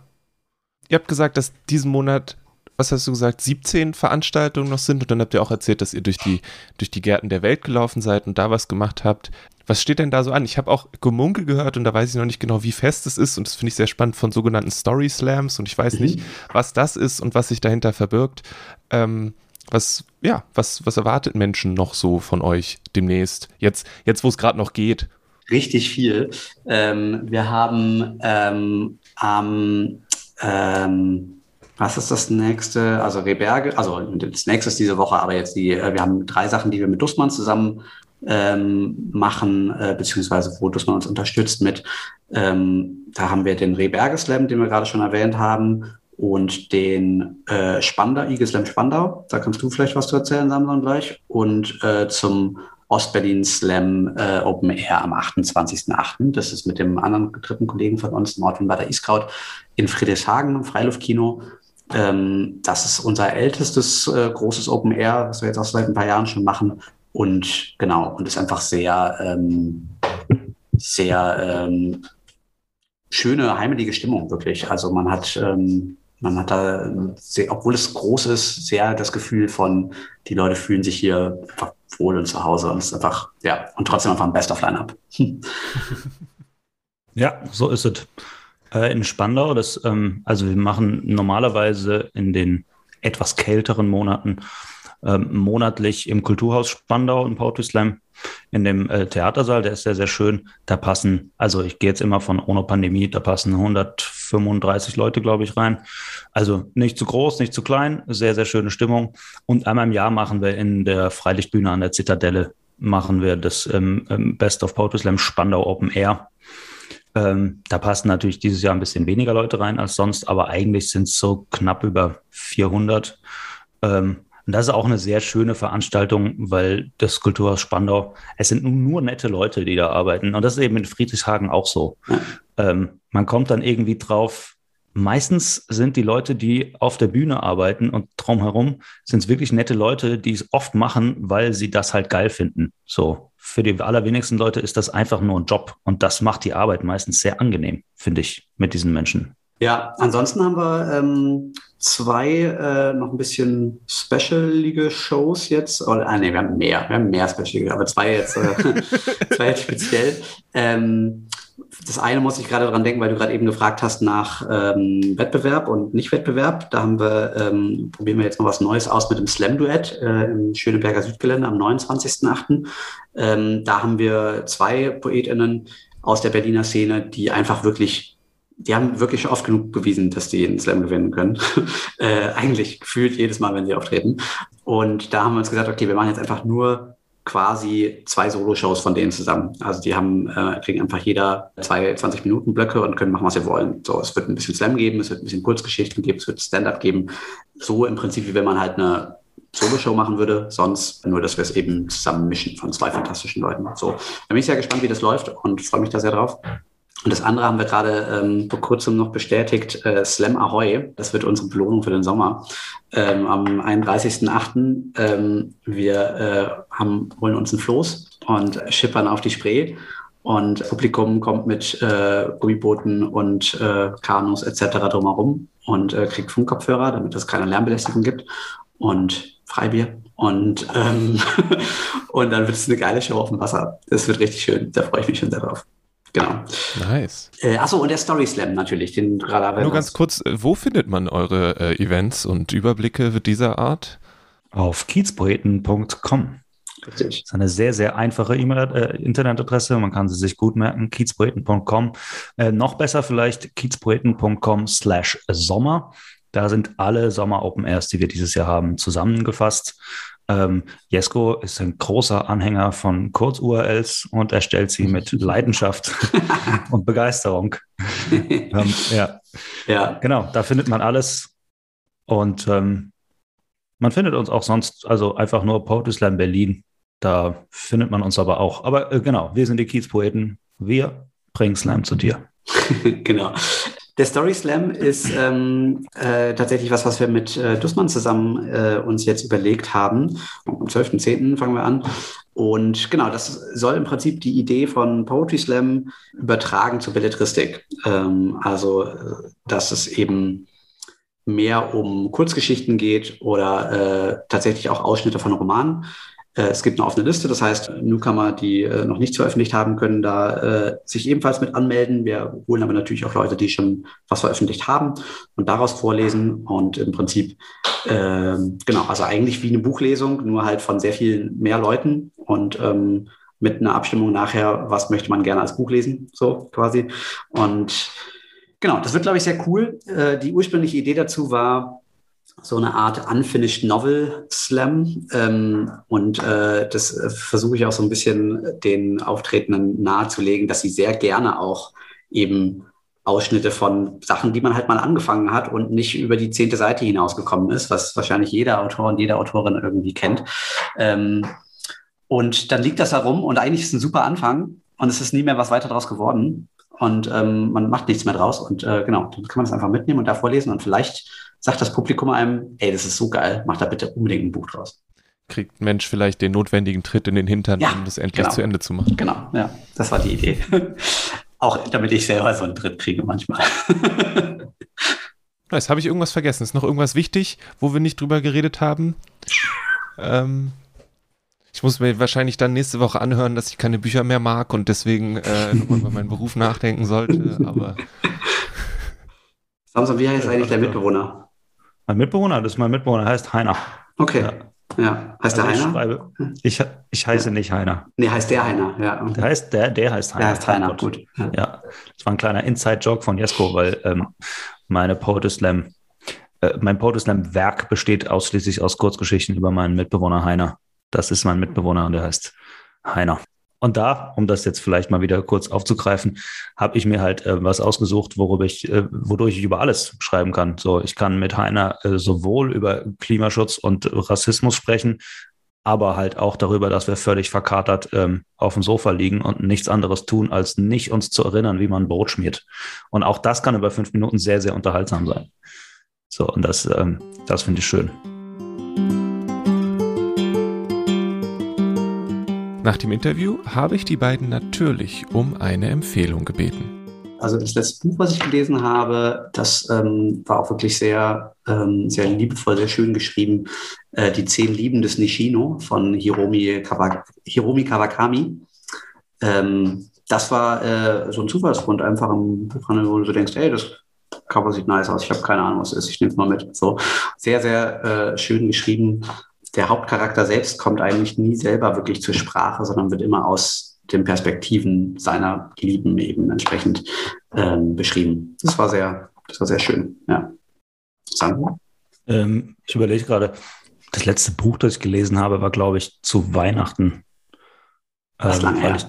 Ihr habt gesagt, dass diesen Monat, was hast du gesagt, 17 Veranstaltungen noch sind und dann habt ihr auch erzählt, dass ihr durch die, durch die Gärten der Welt gelaufen seid und da was gemacht habt. Was steht denn da so an? Ich habe auch Gemunkel gehört und da weiß ich noch nicht genau, wie fest es ist und das finde ich sehr spannend von sogenannten Story Slams und ich weiß mhm. nicht, was das ist und was sich dahinter verbirgt. Ähm, Was, ja, was, was erwartet Menschen noch so von euch demnächst? Jetzt, jetzt wo es gerade noch geht. Richtig viel. Ähm, wir haben ähm, am ähm, was ist das nächste? Also Reberge, also das nächste ist diese Woche, aber jetzt die, äh, wir haben drei Sachen, die wir mit Dussmann zusammen ähm, machen, äh, beziehungsweise wo Dussmann uns unterstützt mit. Ähm, da haben wir den Reberge Slam, den wir gerade schon erwähnt haben, und den äh, Spandau, Igel Slam Spandau. Da kannst du vielleicht was zu erzählen, Samson, gleich. Und äh, zum Ostberlin Slam äh, Open Air am 28.08. Das ist mit dem anderen dritten Kollegen von uns, Martin bei der Iskraut, in Friedrichshagen im Freiluftkino. Ähm, das ist unser ältestes äh, großes Open Air, was wir jetzt auch seit ein paar Jahren schon machen. Und genau, und ist einfach sehr, ähm, sehr ähm, schöne, heimelige Stimmung, wirklich. Also man hat, ähm, man hat da, sehr, obwohl es groß ist, sehr das Gefühl von, die Leute fühlen sich hier einfach wohl und zu Hause und es ist einfach, ja, und trotzdem einfach ein Best of Lineup. *laughs* ja, so ist es. Äh, in Spandau, das, ähm, also wir machen normalerweise in den etwas kälteren Monaten ähm, monatlich im Kulturhaus Spandau im Poetry Slam in dem äh, Theatersaal, der ist sehr, sehr schön. Da passen, also ich gehe jetzt immer von ohne Pandemie, da passen 135 Leute, glaube ich, rein. Also nicht zu groß, nicht zu klein, sehr, sehr schöne Stimmung. Und einmal im Jahr machen wir in der Freilichtbühne an der Zitadelle, machen wir das ähm, ähm Best of Poetry Slam Spandau Open Air. Ähm, da passen natürlich dieses Jahr ein bisschen weniger Leute rein als sonst, aber eigentlich sind es so knapp über 400. Ähm, und das ist auch eine sehr schöne Veranstaltung, weil das Kulturhaus Spandau, es sind nur nette Leute, die da arbeiten. Und das ist eben in Friedrichshagen auch so. Ähm, man kommt dann irgendwie drauf, meistens sind die Leute, die auf der Bühne arbeiten und drumherum, sind es wirklich nette Leute, die es oft machen, weil sie das halt geil finden. So, für die allerwenigsten Leute ist das einfach nur ein Job und das macht die Arbeit meistens sehr angenehm, finde ich, mit diesen Menschen. Ja, ansonsten haben wir ähm, zwei äh, noch ein bisschen specialige Shows jetzt. Oder, ah, nee, wir haben mehr, wir haben mehr specialige, aber zwei jetzt, äh, *laughs* zwei jetzt speziell. Ähm, das eine muss ich gerade dran denken, weil du gerade eben gefragt hast nach ähm, Wettbewerb und Nicht-Wettbewerb. Da haben wir, ähm, probieren wir jetzt noch was Neues aus mit dem Slam-Duett äh, im Schöneberger Südgelände am 29.08. Ähm, da haben wir zwei PoetInnen aus der Berliner Szene, die einfach wirklich, die haben wirklich oft genug bewiesen, dass die einen Slam gewinnen können. *laughs* äh, eigentlich gefühlt jedes Mal, wenn sie auftreten. Und da haben wir uns gesagt, okay, wir machen jetzt einfach nur quasi zwei Solo-Shows von denen zusammen. Also die haben, äh, kriegen einfach jeder zwei 20-Minuten-Blöcke und können machen, was sie wollen. So, es wird ein bisschen Slam geben, es wird ein bisschen Kurzgeschichten geben, es wird Stand-up geben. So im Prinzip, wie wenn man halt eine Solo-Show machen würde, sonst nur, dass wir es eben zusammen mischen von zwei fantastischen Leuten. So, da bin ich sehr gespannt, wie das läuft und freue mich da sehr drauf. Und das andere haben wir gerade ähm, vor kurzem noch bestätigt, äh, Slam Ahoy. Das wird unsere Belohnung für den Sommer. Ähm, am 31.08. Ähm, wir äh, haben, holen uns ein Floß und schippern auf die Spree. Und Publikum kommt mit äh, Gummibooten und äh, Kanus etc. drumherum und äh, kriegt Funkkopfhörer, damit es keine Lärmbelästigung gibt. Und Freibier. Und, ähm, *laughs* und dann wird es eine geile Show auf dem Wasser. Das wird richtig schön. Da freue ich mich schon sehr drauf. Genau. Nice. Äh, achso, und der Story Slam natürlich, den gerade Nur ganz kurz, äh, wo findet man eure äh, Events und Überblicke dieser Art? Auf kiezpoeten.com. Richtig. Das ist eine sehr, sehr einfache E-Mail, äh, Internetadresse. Man kann sie sich gut merken. kiezpoeten.com. Äh, noch besser vielleicht kiezpoeten.com slash Sommer. Da sind alle Sommer Open Airs, die wir dieses Jahr haben, zusammengefasst. Ähm, Jesko ist ein großer Anhänger von Kurz-URLs und erstellt sie mit *laughs* Leidenschaft *laughs* und Begeisterung. ähm, ja. ja, genau, da findet man alles. Und ähm, man findet uns auch sonst, also einfach nur Poetry Slam Berlin. Da findet man uns aber auch. Aber äh, genau, wir sind die Kiezpoeten. Wir bringen Slam zu dir. *laughs* genau. Der Story Slam ist ähm, äh, tatsächlich was, was wir mit äh, Dussmann zusammen äh, uns jetzt überlegt haben. Am 12.10. fangen wir an. Und genau, das soll im Prinzip die Idee von Poetry Slam übertragen zur Belletristik. Ähm, also, äh, dass es eben mehr um Kurzgeschichten geht oder äh, tatsächlich auch Ausschnitte von Romanen. Äh, es gibt eine offene Liste, das heißt, Newcomer, die äh, noch nichts veröffentlicht haben, können da äh, sich ebenfalls mit anmelden. Wir holen aber natürlich auch Leute, die schon was veröffentlicht haben und daraus vorlesen. Und im Prinzip, äh, genau, also eigentlich wie eine Buchlesung, nur halt von sehr vielen mehr Leuten und ähm, mit einer Abstimmung nachher, was möchte man gerne als Buch lesen, so quasi. Und genau, das wird, glaube ich, sehr cool. Die ursprüngliche Idee dazu war, so eine Art Unfinished Novel Slam. Ähm, und äh, das äh, versuche ich auch so ein bisschen den Auftretenden nahezulegen, dass sie sehr gerne auch eben Ausschnitte von Sachen, die man halt mal angefangen hat und nicht über die zehnte Seite hinausgekommen ist, was wahrscheinlich jeder Autor und jede Autorin irgendwie kennt. Ähm, und dann liegt das da rum und eigentlich ist ein super Anfang und es ist nie mehr was weiter draus geworden und ähm, man macht nichts mehr draus und äh, genau, dann kann man das einfach mitnehmen und da vorlesen und vielleicht sagt das Publikum einem, ey, das ist so geil, mach da bitte unbedingt ein Buch draus. Kriegt ein Mensch vielleicht den notwendigen Tritt in den Hintern, Ja, um das endlich genau. zu Ende zu machen. Genau, ja, das war die Idee. *laughs* Auch damit ich selber so einen Tritt kriege manchmal. *laughs* Jetzt habe ich irgendwas vergessen. Ist noch irgendwas wichtig, wo wir nicht drüber geredet haben? *laughs* Ähm, ich muss mir wahrscheinlich dann nächste Woche anhören, dass ich keine Bücher mehr mag und deswegen äh, nochmal über meinen Beruf nachdenken sollte. Aber Samson, wie heißt eigentlich der Mitbewohner? Mein Mitbewohner, das ist mein Mitbewohner, heißt Heiner. Okay, Ja. ja. Heißt der Also ich Heiner? schreibe, ich, ich heiße nicht Heiner. Nee, heißt der Heiner, ja. Der heißt, der, der heißt Heiner. Der heißt Heiner, Gott. gut. Ja. Ja, das war ein kleiner Inside-Joke von Jesko, weil ähm, meine Poetry Slam, äh, mein Poetry Slam Werk besteht ausschließlich aus Kurzgeschichten über meinen Mitbewohner Heiner. Das ist mein Mitbewohner und der heißt Heiner. Und da, um das jetzt vielleicht mal wieder kurz aufzugreifen, habe ich mir halt äh, was ausgesucht, worüber ich, äh, wodurch ich über alles schreiben kann. So, ich kann mit Heiner äh, sowohl über Klimaschutz und Rassismus sprechen, aber halt auch darüber, dass wir völlig verkatert ähm, auf dem Sofa liegen und nichts anderes tun, als nicht uns zu erinnern, wie man Brot schmiert. Und auch das kann über fünf Minuten sehr, sehr unterhaltsam sein. So, und das, ähm, das finde ich schön. Nach dem Interview habe ich die beiden natürlich um eine Empfehlung gebeten. Also das letzte Buch, was ich gelesen habe, das ähm, war auch wirklich sehr, ähm, sehr liebevoll, sehr schön geschrieben. Äh, die zehn Lieben des Nishino von Hiromi, Kawa Hiromi Kawakami. Ähm, das war äh, so ein Zufallsfund, einfach im Buchhandel, wo du denkst, ey, das Cover sieht nice aus, ich habe keine Ahnung, was es ist, ich nehme es mal mit. So sehr, sehr äh, schön geschrieben. Der Hauptcharakter selbst kommt eigentlich nie selber wirklich zur Sprache, sondern wird immer aus den Perspektiven seiner Lieben eben entsprechend ähm, beschrieben. Das war sehr, das war sehr schön. Ja. Sandra? Ähm, ich überlege gerade, das letzte Buch, das ich gelesen habe, war, glaube ich, zu Weihnachten. Das ist lange weil her. ich,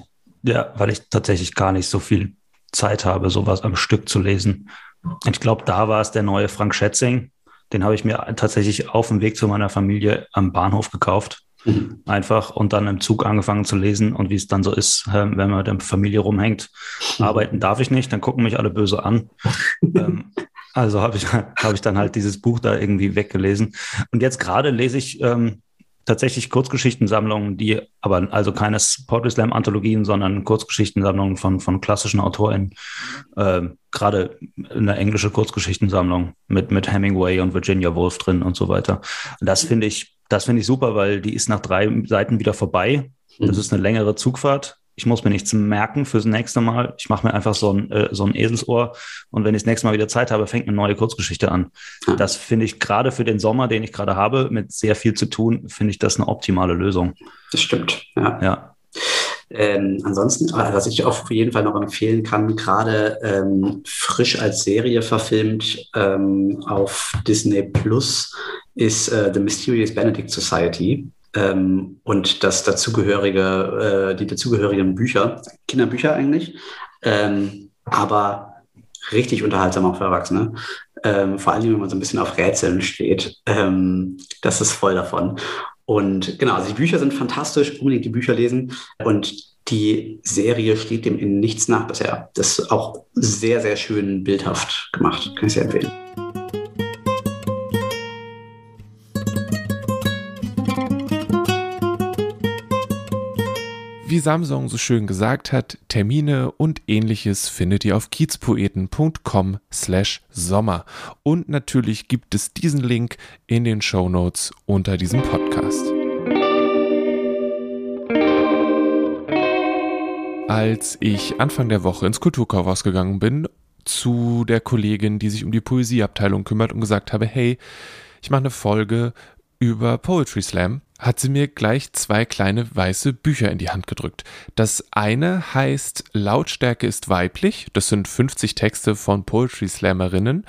ja, weil ich tatsächlich gar nicht so viel Zeit habe, sowas am Stück zu lesen. Ich glaube, da war es der neue Frank Schätzing. Den habe ich mir tatsächlich auf dem Weg zu meiner Familie am Bahnhof gekauft. Mhm. Einfach und dann im Zug angefangen zu lesen und wie es dann so ist, äh, wenn man mit der Familie rumhängt. Mhm. Arbeiten darf ich nicht, dann gucken mich alle böse an. *laughs* ähm, also habe ich, *laughs* hab ich dann halt dieses Buch da irgendwie weggelesen. Und jetzt gerade lese ich ähm, tatsächlich Kurzgeschichtensammlungen, die aber also keine Poetry Slam Anthologien, sondern Kurzgeschichtensammlungen von, von klassischen AutorInnen. Ähm, gerade eine englische Kurzgeschichtensammlung mit, mit Hemingway und Virginia Woolf drin und so weiter. Und das finde ich, das finde ich super, weil die ist nach drei Seiten wieder vorbei. Mhm. Das ist eine längere Zugfahrt. Ich muss mir nichts merken fürs nächste Mal. Ich mache mir einfach so ein, äh, so ein Eselsohr und wenn ich das nächste Mal wieder Zeit habe, fängt eine neue Kurzgeschichte an. Ja. Das finde ich gerade für den Sommer, den ich gerade habe, mit sehr viel zu tun, finde ich das eine optimale Lösung. Das stimmt. Ja. Ja. Ähm, ansonsten, äh, was ich auf jeden Fall noch empfehlen kann, gerade ähm, frisch als Serie verfilmt ähm, auf Disney Plus, ist äh, The Mysterious Benedict Society. Ähm, und das dazugehörige, äh, die dazugehörigen Bücher, Kinderbücher eigentlich, ähm, aber richtig unterhaltsam auch für Erwachsene. Ähm, vor allem, wenn man so ein bisschen auf Rätseln steht. Ähm, das ist voll davon. Und genau, also die Bücher sind fantastisch, unbedingt die Bücher lesen. Und die Serie steht dem in nichts nach bisher. Das ist auch sehr, sehr schön bildhaft gemacht. Kann ich sehr empfehlen. wie Samsung so schön gesagt hat, Termine und ähnliches findet ihr auf kiezpoeten.com slash Sommer. Und natürlich gibt es diesen Link in den Show Notes unter diesem Podcast. Als ich Anfang der Woche ins Kulturkaufhaus gegangen bin, zu der Kollegin, die sich um die Poesieabteilung kümmert und gesagt habe, hey, ich mache eine Folge über Poetry Slam hat sie mir gleich zwei kleine weiße Bücher in die Hand gedrückt. Das eine heißt Lautstärke ist weiblich. Das sind 50 Texte von Poetry Slammerinnen.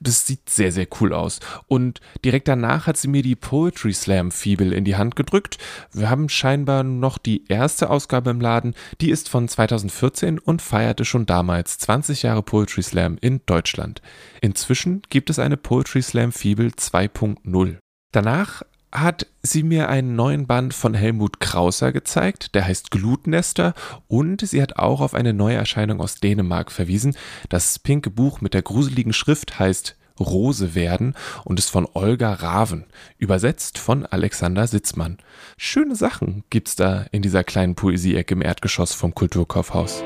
Das sieht sehr, sehr cool aus. Und direkt danach hat sie mir die Poetry Slam Fibel in die Hand gedrückt. Wir haben scheinbar noch die erste Ausgabe im Laden. Die ist von 2014 und feierte schon damals 20 Jahre Poetry Slam in Deutschland. Inzwischen gibt es eine Poetry Slam Fibel 2.0. Danach hat sie mir einen neuen Band von Helmut Krauser gezeigt, der heißt Glutnester und sie hat auch auf eine neue Erscheinung aus Dänemark verwiesen. Das pinke Buch mit der gruseligen Schrift heißt Rose werden und ist von Olga Raven, übersetzt von Alexander Sitzmann. Schöne Sachen gibt's da in dieser kleinen Poesieecke im Erdgeschoss vom Kulturkaufhaus.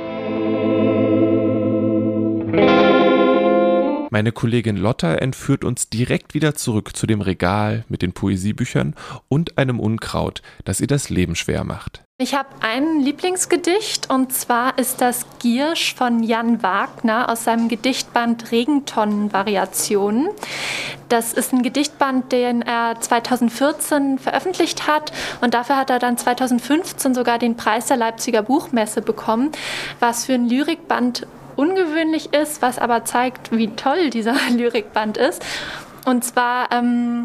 Meine Kollegin Lotta entführt uns direkt wieder zurück zu dem Regal mit den Poesiebüchern und einem Unkraut, das ihr das Leben schwer macht. Ich habe ein Lieblingsgedicht und zwar ist das Giersch von Jan Wagner aus seinem Gedichtband Regentonnenvariationen. Das ist ein Gedichtband, den er 2014 veröffentlicht hat und dafür hat er dann 2015 sogar den Preis der Leipziger Buchmesse bekommen, was für ein Lyrikband ungewöhnlich ist, was aber zeigt, wie toll dieser *laughs* Lyrikband ist. Und zwar ähm,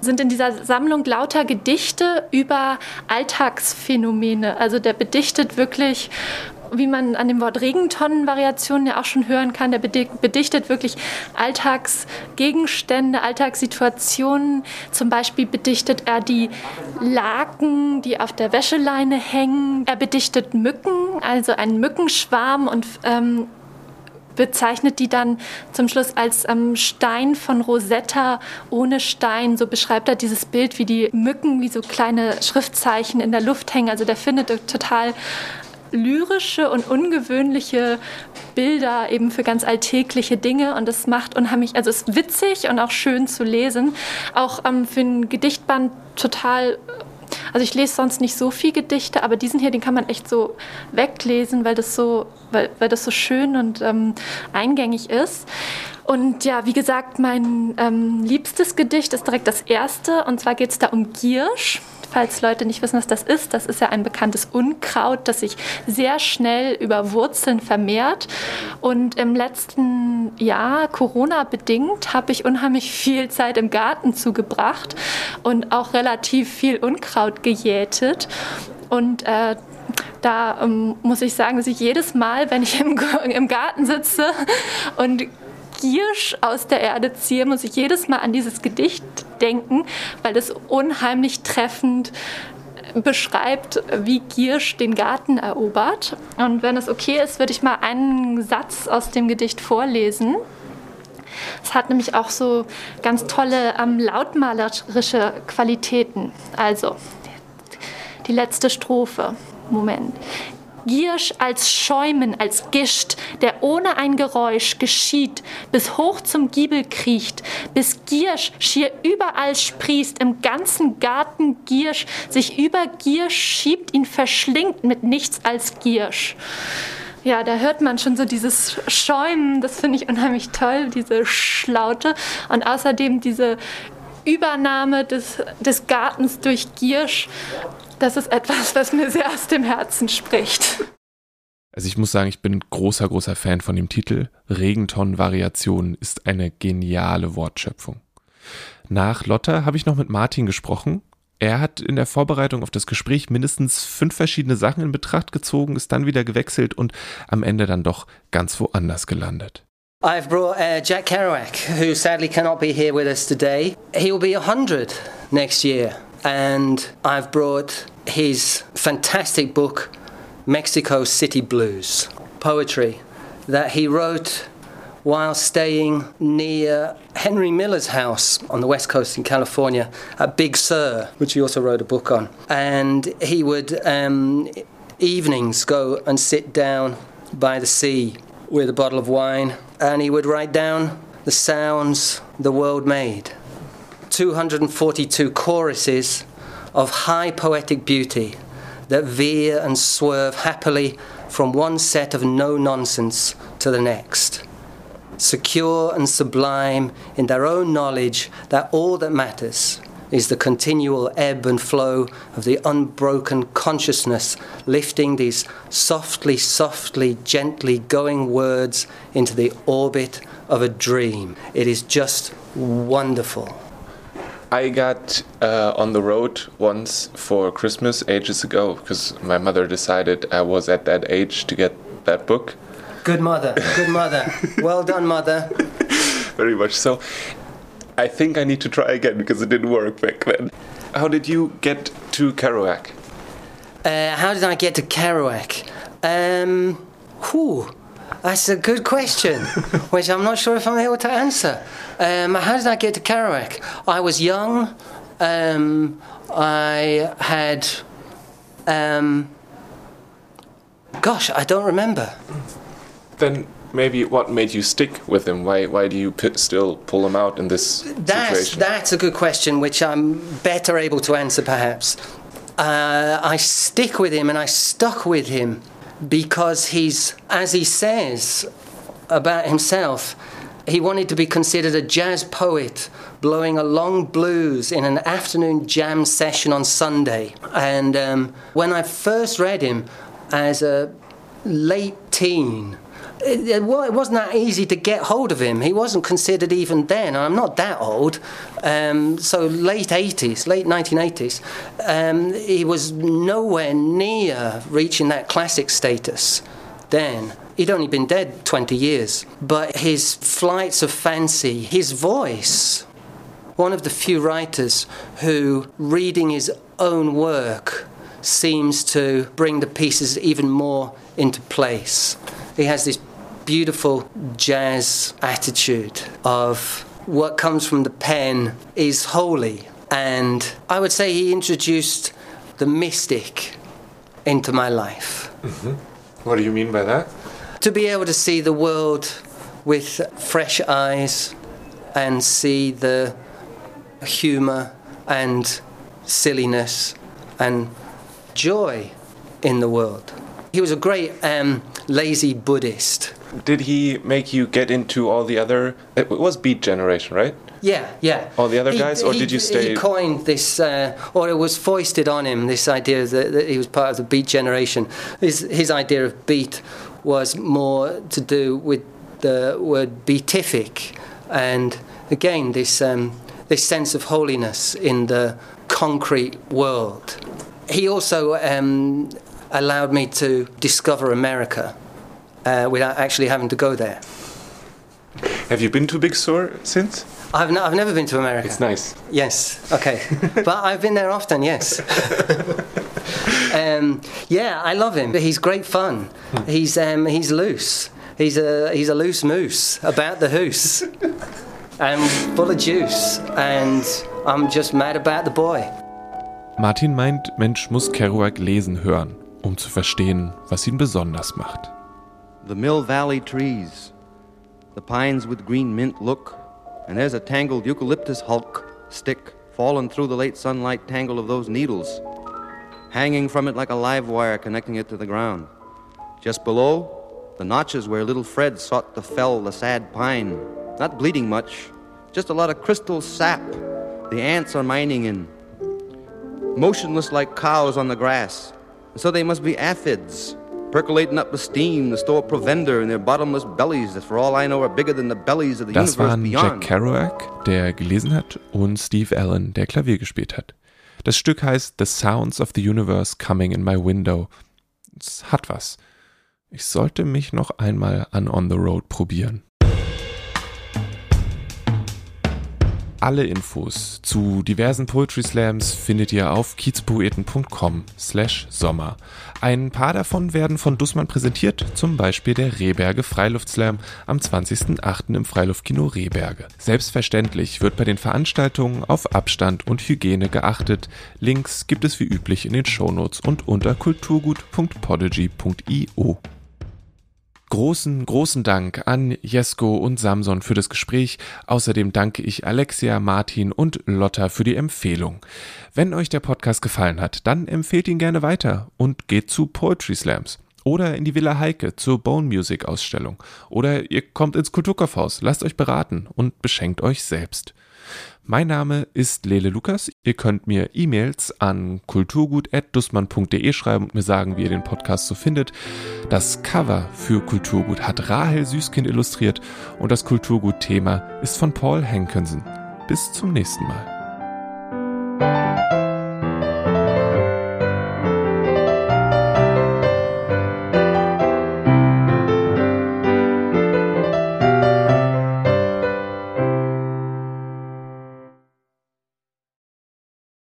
sind in dieser Sammlung lauter Gedichte über Alltagsphänomene. Also der bedichtet wirklich wie man an dem Wort Regentonnenvariationen ja auch schon hören kann, der bedichtet wirklich Alltagsgegenstände, Alltagssituationen. Zum Beispiel bedichtet er die Laken, die auf der Wäscheleine hängen. Er bedichtet Mücken, also einen Mückenschwarm und ähm, bezeichnet die dann zum Schluss als ähm, Stein von Rosetta ohne Stein. So beschreibt er dieses Bild, wie die Mücken wie so kleine Schriftzeichen in der Luft hängen. Also der findet total lyrische und ungewöhnliche Bilder eben für ganz alltägliche Dinge und es macht unheimlich, also ist witzig und auch schön zu lesen. Auch ähm, für ein Gedichtband total also ich lese sonst nicht so viel Gedichte, aber diesen hier, den kann man echt so weglesen, weil das so, weil, weil das so schön und ähm, eingängig ist. Und ja, wie gesagt, mein ähm, liebstes Gedicht ist direkt das erste. Und zwar geht es da um Giersch falls Leute nicht wissen, was das ist, das ist ja ein bekanntes Unkraut, das sich sehr schnell über Wurzeln vermehrt. Und im letzten Jahr, Corona bedingt, habe ich unheimlich viel Zeit im Garten zugebracht und auch relativ viel Unkraut gejätet. Und äh, da ähm, muss ich sagen, dass ich jedes Mal, wenn ich im, im Garten sitze und Giersch aus der Erde ziehe, muss ich jedes Mal an dieses Gedicht denken, weil es unheimlich treffend beschreibt, wie Giersch den Garten erobert. Und wenn es okay ist, würde ich mal einen Satz aus dem Gedicht vorlesen. Es hat nämlich auch so ganz tolle ähm, lautmalerische Qualitäten. Also, die letzte Strophe. Moment. Giersch als Schäumen, als Gischt, der ohne ein Geräusch geschieht, bis hoch zum Giebel kriecht, bis Giersch schier überall sprießt, im ganzen Garten Giersch sich über Giersch schiebt, ihn verschlingt mit nichts als Giersch. Ja, da hört man schon so dieses Schäumen, das finde ich unheimlich toll, diese Schlaute und außerdem diese Übernahme des, des Gartens durch Giersch das ist etwas, was mir sehr aus dem Herzen spricht. Also ich muss sagen, ich bin großer, großer Fan von dem Titel. Regenton-Variation ist eine geniale Wortschöpfung. Nach Lotta habe ich noch mit Martin gesprochen. Er hat in der Vorbereitung auf das Gespräch mindestens fünf verschiedene Sachen in Betracht gezogen, ist dann wieder gewechselt und am Ende dann doch ganz woanders gelandet. I've brought uh, Jack Kerouac, who sadly cannot be here with us today. He will be 100 next year. And I've brought his fantastic book, Mexico City Blues, poetry that he wrote while staying near Henry Miller's house on the west coast in California at Big Sur, which he also wrote a book on. And he would um, evenings go and sit down by the sea with a bottle of wine, and he would write down the sounds the world made. 242 choruses of high poetic beauty that veer and swerve happily from one set of no nonsense to the next. Secure and sublime in their own knowledge that all that matters is the continual ebb and flow of the unbroken consciousness lifting these softly, softly, gently going words into the orbit of a dream. It is just wonderful. I got uh, on the road once for Christmas ages ago because my mother decided I was at that age to get that book. Good mother, good mother. well done, mother. *laughs* Very much so. I think I need to try again because it didn't work back then. How did you get to Kerouac? Uh, how did I get to Kerouac? Um, whew, that's a good question, *laughs* which I'm not sure if I'm able to answer. Um, how did I get to Kerouac? I was young. Um, I had. Um, gosh, I don't remember. Then maybe what made you stick with him? Why why do you p- still pull him out in this That's situation? that's a good question, which I'm better able to answer perhaps. Uh, I stick with him, and I stuck with him because he's, as he says about himself, he wanted to be considered a jazz poet blowing a long blues in an afternoon jam session on Sunday. And um, when I first read him as a late teen, it, wa- it wasn't that easy to get hold of him. He wasn't considered even then. I'm not that old. Um, so late 80s, late 1980s. Um, he was nowhere near reaching that classic status then. He'd only been dead 20 years. But his flights of fancy, his voice, one of the few writers who, reading his own work, seems to bring the pieces even more into place. He has this beautiful jazz attitude of what comes from the pen is holy. And I would say he introduced the mystic into my life. what do you mean by that? To be able to see the world with fresh eyes and see the humor and silliness and joy in the world. He was a great um, lazy Buddhist. Did he make you get into all the other? It was Beat Generation, right? Yeah, yeah. All the other guys, or he, did you stay- He coined this, uh, or it was foisted on him. This idea that, that he was part of the Beat generation. His his idea of Beat was more to do with the word beatific, and again this um, this sense of holiness in the concrete world. He also um, allowed me to discover America uh, without actually having to go there. Have you been to Big Sur since? I've, n- I've never been to America. It's nice. Yes. Okay. *laughs* but I've been there often. Yes. *laughs* um, yeah, I love him. He's great fun. He's um, he's loose. He's a he's a loose moose about the hoose, *laughs* and full of juice. And I'm just mad about the boy. Martin meint, Mensch muss Kerouac lesen hören, um zu verstehen, was ihn besonders macht. The Mill Valley trees, the pines with green mint look, and there's a tangled eucalyptus hulk stick fallen through the late sunlight tangle of those needles, hanging from it like a live wire connecting it to the ground. Just below, the notches where little Fred sought to fell the sad pine, not bleeding much, just a lot of crystal sap the ants are mining in, motionless like cows on the grass. So they must be aphids, percolating up the steam to store provender in their bottomless bellies that, for all I know, are bigger than the bellies of the Das universe waren Jack. Kerouac, der gelesen hat, und Steve Allen, der Klavier gespielt hat. Das Stück heißt The Sounds of the Universe Coming in My Window. Es hat was. Ich sollte mich noch einmal an On the Road probieren. Alle Infos zu diversen Poetry Slams findet ihr auf kiezpoeten.com slash Sommer. Ein paar davon werden von Dussmann präsentiert, zum Beispiel der Rehberge Freiluftslam am 20.08. im Freiluftkino Rehberge. Selbstverständlich wird bei den Veranstaltungen auf Abstand und Hygiene geachtet. Links gibt es wie üblich in den Shownotes und unter kulturgut.podigy.io. Großen, großen Dank an Jesko und Samson für das Gespräch. Außerdem danke ich Alexia, Martin und Lotta für die Empfehlung. Wenn euch der Podcast gefallen hat, dann empfehlt ihn gerne weiter und geht zu Poetry Slams. Oder in die Villa Heike zur Bone Music Ausstellung. Oder ihr kommt ins Kulturkaufhaus, lasst euch beraten und beschenkt euch selbst. Mein Name ist Lele Lukas. Ihr könnt mir E-Mails an kulturgut.dussmann.de schreiben und mir sagen, wie ihr den Podcast so findet. Das Cover für Kulturgut hat Rahel Süßkind illustriert und das Kulturgut-Thema ist von Paul Hankinson. Bis zum nächsten Mal.